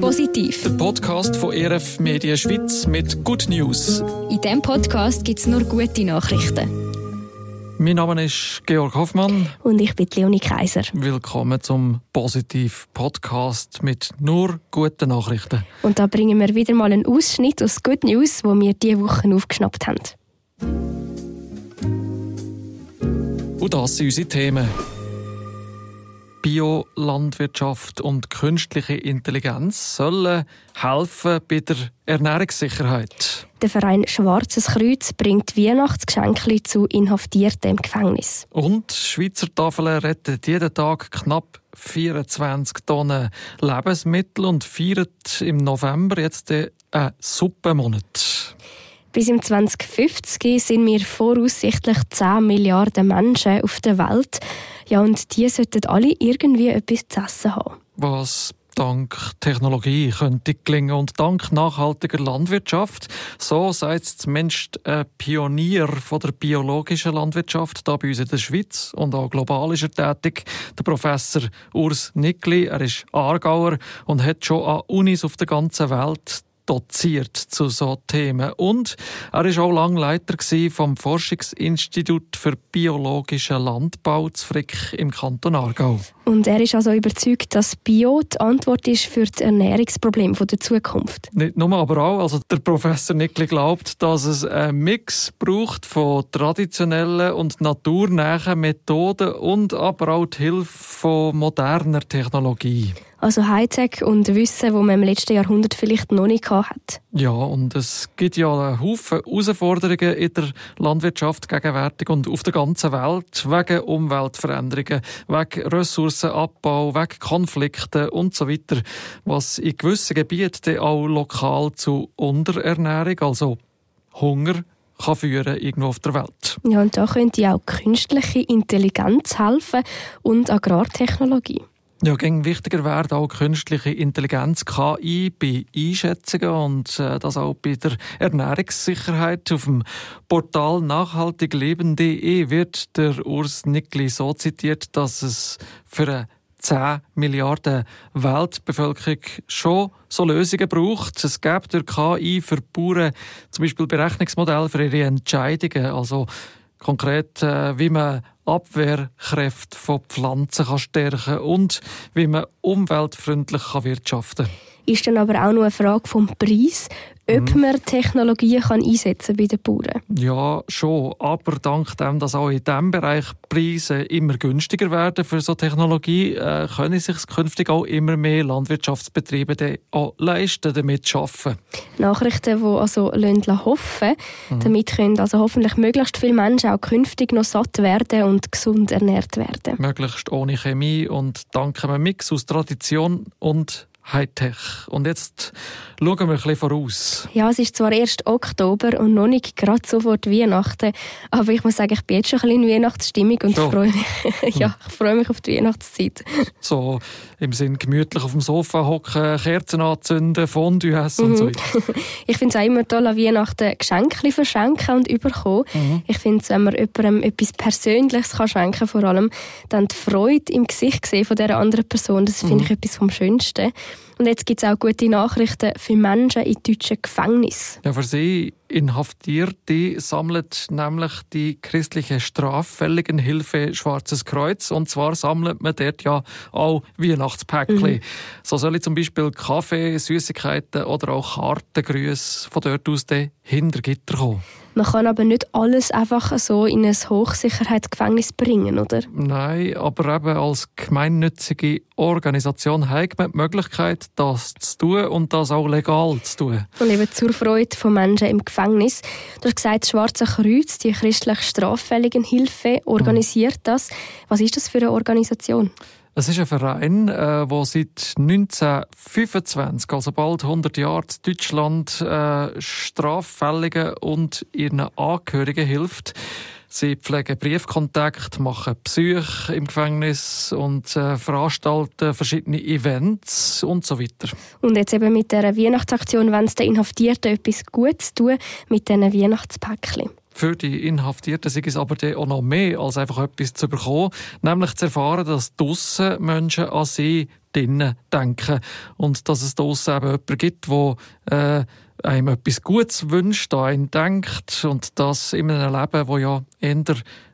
Positiv. Der Podcast von ERF Media Schweiz mit Good News. In diesem Podcast gibt es nur gute Nachrichten. Mein Name ist Georg Hoffmann. Und ich bin Leonie Kaiser. Willkommen zum Positiv Podcast mit nur guten Nachrichten. Und da bringen wir wieder mal einen Ausschnitt aus Good News, wo wir diese Woche aufgeschnappt haben. Und das sind unsere Themen. Biolandwirtschaft und künstliche Intelligenz sollen helfen bei der Ernährungssicherheit. Der Verein Schwarzes Kreuz bringt Weihnachtsgeschenke zu Inhaftierten im Gefängnis. Und Schweizer Tafeln retten jeden Tag knapp 24 Tonnen Lebensmittel und feiert im November jetzt einen Suppenmonat. Bis im 2050 sind wir voraussichtlich 10 Milliarden Menschen auf der Welt. Ja, und die sollten alle irgendwie etwas zu essen haben. Was dank Technologie könnte gelingen und dank nachhaltiger Landwirtschaft. So sagt es zumindest ein Pionier von der biologischen Landwirtschaft hier bei uns in der Schweiz und auch global ist er tätig, der Professor Urs Nickli. Er ist Aargauer und hat schon an Unis auf der ganzen Welt doziert zu so Themen. Und er ist auch lange Leiter vom Forschungsinstitut für biologischen Landbau zu Frick im Kanton Aargau. Und er ist also überzeugt, dass Bio die Antwort ist für das Ernährungsproblem der Zukunft. Nicht nur, aber auch. Also der Professor Nickli glaubt, dass es einen Mix braucht von traditionellen und naturnahen Methoden und aber auch die Hilfe von moderner Technologie. Also Hightech und Wissen, wo man im letzten Jahrhundert vielleicht noch nicht hat. Ja, und es gibt ja einen Haufen Herausforderungen in der Landwirtschaft gegenwärtig und auf der ganzen Welt wegen Umweltveränderungen, wegen Ressourcenabbau, wegen Konflikten und so weiter, was in gewissen Gebieten auch lokal zu Unterernährung, also Hunger kann führen irgendwo auf der Welt. Ja, und da könnte auch künstliche Intelligenz helfen und Agrartechnologie. Ja, gegen wichtiger wird auch künstliche Intelligenz KI bei Einschätzungen und äh, das auch bei der Ernährungssicherheit. Auf dem Portal nachhaltigleben.de wird der Urs Nickli so zitiert, dass es für eine 10 Milliarden Weltbevölkerung schon so Lösungen braucht. Es gibt durch KI für Bauern zum Beispiel Berechnungsmodelle für ihre Entscheidungen, also konkret, äh, wie man Abwehrkräfte von Pflanzen kann stärken und wie man umweltfreundlich kann wirtschaften kann. Ist dann aber auch noch eine Frage vom Preis, ob mhm. man Technologien kann einsetzen bei den Bauern? Ja, schon. Aber dank dem, dass auch in diesem Bereich Preise immer günstiger werden für so Technologie, äh, können sich künftig auch immer mehr Landwirtschaftsbetriebe auch leisten, damit arbeiten. Nachrichten, die also hoffen mhm. damit können also hoffentlich möglichst viele Menschen auch künftig noch satt werden und gesund ernährt werden. Möglichst ohne Chemie und dank einem Mix aus Tradition und Hightech. Und jetzt schauen wir ein bisschen voraus. Ja, es ist zwar erst Oktober und noch nicht gerade sofort Weihnachten, aber ich muss sagen, ich bin jetzt schon ein bisschen in Weihnachtsstimmung und so. freue mich, ja, ich freue mich auf die Weihnachtszeit. So im Sinn gemütlich auf dem Sofa hocken, Kerzen anzünden, Fondue essen mhm. und so mhm. Ich finde es auch immer toll, an Weihnachten Geschenke verschenken und überkommen. Mhm. Ich finde es, wenn man jemandem etwas Persönliches kann schenken vor allem, dann die Freude im Gesicht sehen von dieser anderen Person, das finde mhm. ich etwas vom Schönsten. Und jetzt gibt es auch gute Nachrichten für Menschen in deutschen Gefängnissen. Ja, für sie Inhaftierte sammelt nämlich die christliche Straffälligenhilfe Schwarzes Kreuz. Und zwar sammelt man dort ja auch Weihnachtspäckchen. Mhm. So soll ich zum Beispiel Kaffee, Süßigkeiten oder auch Kartengrüße von dort aus hinter Gitter kommen. Man kann aber nicht alles einfach so in ein Hochsicherheitsgefängnis bringen, oder? Nein, aber eben als gemeinnützige Organisation hat man die Möglichkeit, das zu tun und das auch legal zu tun. Und eben zur Freude von Menschen im Gefängnis. Du hast gesagt, das Schwarze Kreuz, die christliche Straffälligenhilfe, organisiert das. Was ist das für eine Organisation? Es ist ein Verein, der äh, seit 1925, also bald 100 Jahre, Deutschland äh, Straffälligen und ihren Angehörigen hilft. Sie pflegen Briefkontakt, machen Besuche im Gefängnis und äh, veranstalten verschiedene Events und so weiter. Und jetzt eben mit dieser Weihnachtsaktion, wenn es den Inhaftierten etwas Gutes tun, mit diesen Weihnachtspäckchen. Für die Inhaftierten sei es aber auch noch mehr als einfach etwas zu bekommen, nämlich zu erfahren, dass draussen Menschen an sie drinnen denken. Und dass es draussen eben jemanden gibt, der äh, einem etwas Gutes wünscht, an einen denkt. Und das in einem Leben, wo ja eher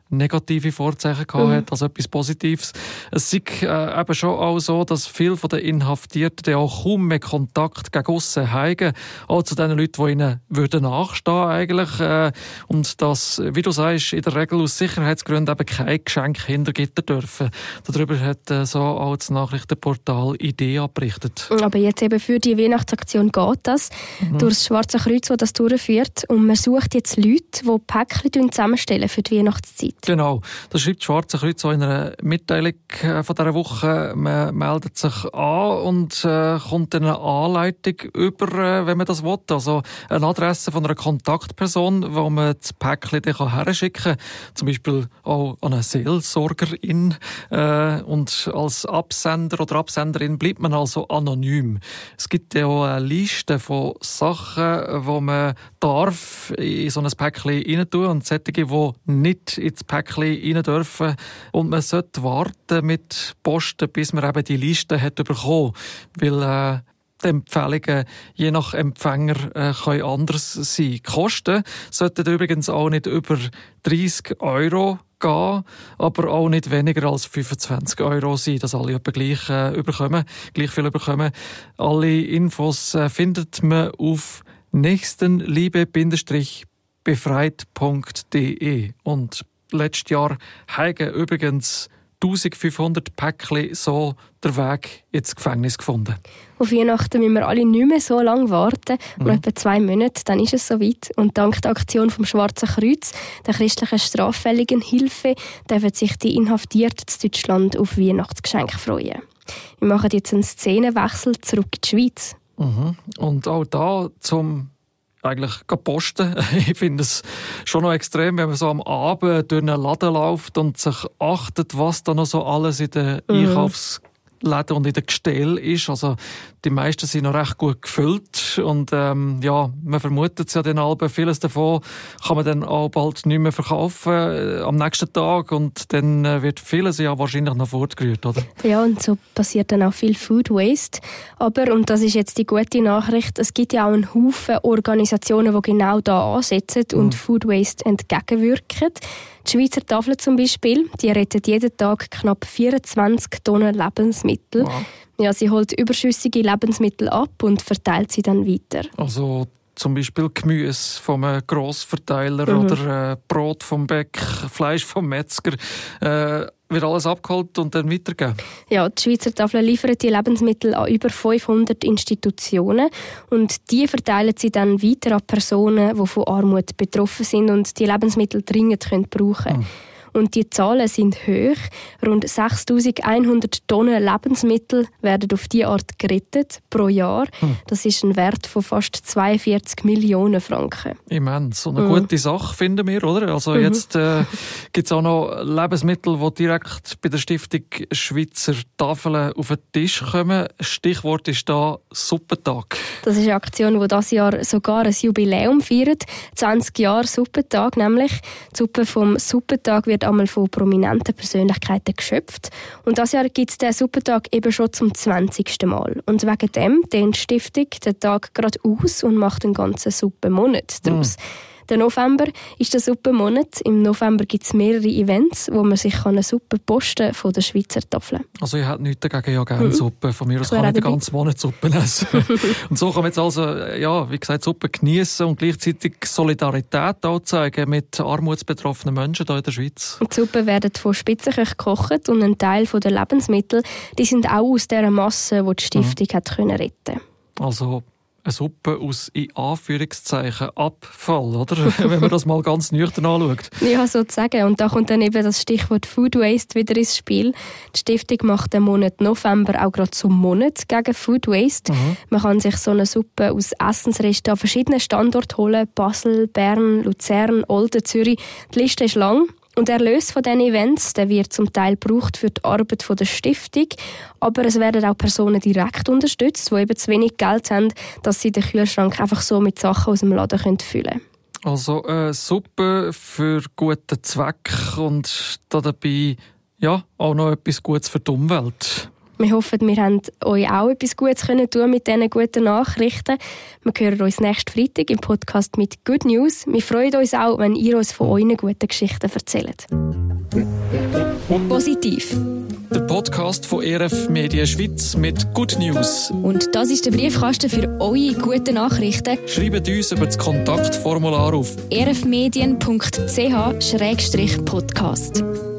negative Vorzeichen gehabt mhm. hat, als etwas Positives. Es ist äh, eben schon auch so, dass viele von den Inhaftierten auch kaum mehr Kontakt gegen aussen haben, auch zu den Leuten, die ihnen würden nachstehen eigentlich. Äh, und dass, wie du sagst, in der Regel aus Sicherheitsgründen eben kein Geschenk hintergitter dürfen. Darüber hat äh, so auch das Nachrichtenportal IDEA berichtet. Aber jetzt eben für die Weihnachtsaktion geht das, mhm. durch das Schwarze Kreuz, das das durchführt. Und man sucht jetzt Leute, die Päckchen zusammenstellen für die Weihnachtszeit. Genau, das schreibt Schwarze Kreuz in einer Mitteilung äh, von dieser Woche. Man meldet sich an und äh, kommt dann eine Anleitung über, äh, wenn man das will. Also eine Adresse von einer Kontaktperson, wo man das Päckchen dann herschicken kann. Zum Beispiel auch an eine Seelsorgerin. Äh, und als Absender oder Absenderin bleibt man also anonym. Es gibt ja auch eine Liste von Sachen, die man darf in so ein Päckchen rein tun und solche, die nicht ins Päckchen rein dürfen. Und man sollte warten mit Posten, bis man eben die Liste hat bekommen. Weil, äh, die Empfehlungen je nach Empfänger äh, können anders sein. Die Kosten sollten übrigens auch nicht über 30 Euro gehen, aber auch nicht weniger als 25 Euro sein, dass alle etwa gleich, äh, überkommen, gleich viel bekommen. Alle Infos äh, findet man auf nächstenliebe-befreit.de und letztes Jahr haben übrigens 1500 Päckchen so den Weg ins Gefängnis gefunden. Auf Weihnachten müssen wir alle nicht mehr so lange warten. Mhm. Noch etwa zwei Monate, dann ist es soweit. Und dank der Aktion vom Schwarzen Kreuz, der christlichen straffälligen Hilfe, dürfen sich die Inhaftierten in Deutschland auf Weihnachtsgeschenke freuen. Wir machen jetzt einen Szenenwechsel zurück in die Schweiz. Mhm. Und auch da zum eigentlich posten. Ich finde es schon noch extrem, wenn man so am Abend durch einen Laden läuft und sich achtet, was da noch so alles in den mhm. Einkaufs Läden und in den Gestell ist. Also die meisten sind noch recht gut gefüllt und ähm, ja, man vermutet ja den Alben, vieles davon kann man dann auch bald nicht mehr verkaufen äh, am nächsten Tag und dann äh, wird vieles ja wahrscheinlich noch fortgerührt, oder? Ja, und so passiert dann auch viel Food Waste. Aber, und das ist jetzt die gute Nachricht, es gibt ja auch einen Haufen Organisationen, die genau da ansetzen und mhm. Food Waste entgegenwirken. Die Schweizer Tafel zum Beispiel, die rettet jeden Tag knapp 24 Tonnen Lebensmittel. Wow. Ja, sie holt überschüssige Lebensmittel ab und verteilt sie dann weiter. Also zum Beispiel Gemüse vom Grossverteiler mhm. oder äh, Brot vom Bäck, Fleisch vom Metzger. Äh, wird alles abgeholt und dann weitergegeben? Ja, die Schweizer Tafel liefert die Lebensmittel an über 500 Institutionen und die verteilen sie dann weiter an Personen, die von Armut betroffen sind und die Lebensmittel dringend können brauchen können. Mhm. Und die Zahlen sind hoch. Rund 6100 Tonnen Lebensmittel werden auf diese Art gerettet pro Jahr. Hm. Das ist ein Wert von fast 42 Millionen Franken. Immens. So eine mhm. gute Sache, finden wir, oder? Also mhm. jetzt äh, gibt es auch noch Lebensmittel, die direkt bei der Stiftung Schweizer Tafeln auf den Tisch kommen. Stichwort ist da Suppentag. Das ist eine Aktion, die dieses Jahr sogar ein Jubiläum feiert. 20 Jahre Suppentag nämlich. Die Suppe vom Suppentag wird einmal von prominenten Persönlichkeiten geschöpft. Und das Jahr gibt es den Suppentag eben schon zum 20. Mal. Und wegen dem dehnt die Stiftung den Tag gerade aus und macht einen ganzen Suppenmonat daraus. Mm. Der November ist der Suppenmonat. Im November gibt es mehrere Events, wo man sich eine Suppe posten von der Schweizer Tafel. Also ich hätte nichts dagegen, ja gerne mhm. Suppe. Von mir aus kann ich den ganzen Monat Suppe essen. und so kann man jetzt also, ja, wie gesagt, Suppe genießen und gleichzeitig Solidarität auch zeigen mit armutsbetroffenen Menschen hier in der Schweiz. Die Suppe werden von Spitzenköchen gekocht und ein Teil der Lebensmittel, die sind auch aus dieser Masse, die die Stiftung mhm. hat können retten Also eine Suppe aus in Anführungszeichen Abfall, oder? Wenn man das mal ganz nüchtern anschaut. Ja, sozusagen. Und da kommt dann eben das Stichwort Food Waste wieder ins Spiel. Die Stiftung macht den Monat November auch gerade zum Monat gegen Food Waste. Mhm. Man kann sich so eine Suppe aus Essensresten an verschiedenen Standorten holen. Basel, Bern, Luzern, Olden, Zürich. Die Liste ist lang. Und der Erlös von diesen Events der wird zum Teil gebraucht für die Arbeit der Stiftung, aber es werden auch Personen direkt unterstützt, die eben zu wenig Geld haben, dass sie den Kühlschrank einfach so mit Sachen aus dem Laden füllen können. Also eine Suppe für guten Zweck und dabei ja, auch noch etwas Gutes für die Umwelt. Wir hoffen, wir haben euch auch etwas Gutes können tun mit diesen guten Nachrichten. Wir hören uns nächsten Freitag im Podcast mit Good News. Wir freuen uns auch, wenn ihr uns von euren guten Geschichten erzählt. Positiv. Der Podcast von ERF Media Schweiz mit Good News. Und das ist der Briefkasten für eure guten Nachrichten. Schreibt uns über das Kontaktformular auf erfmedien.ch-podcast.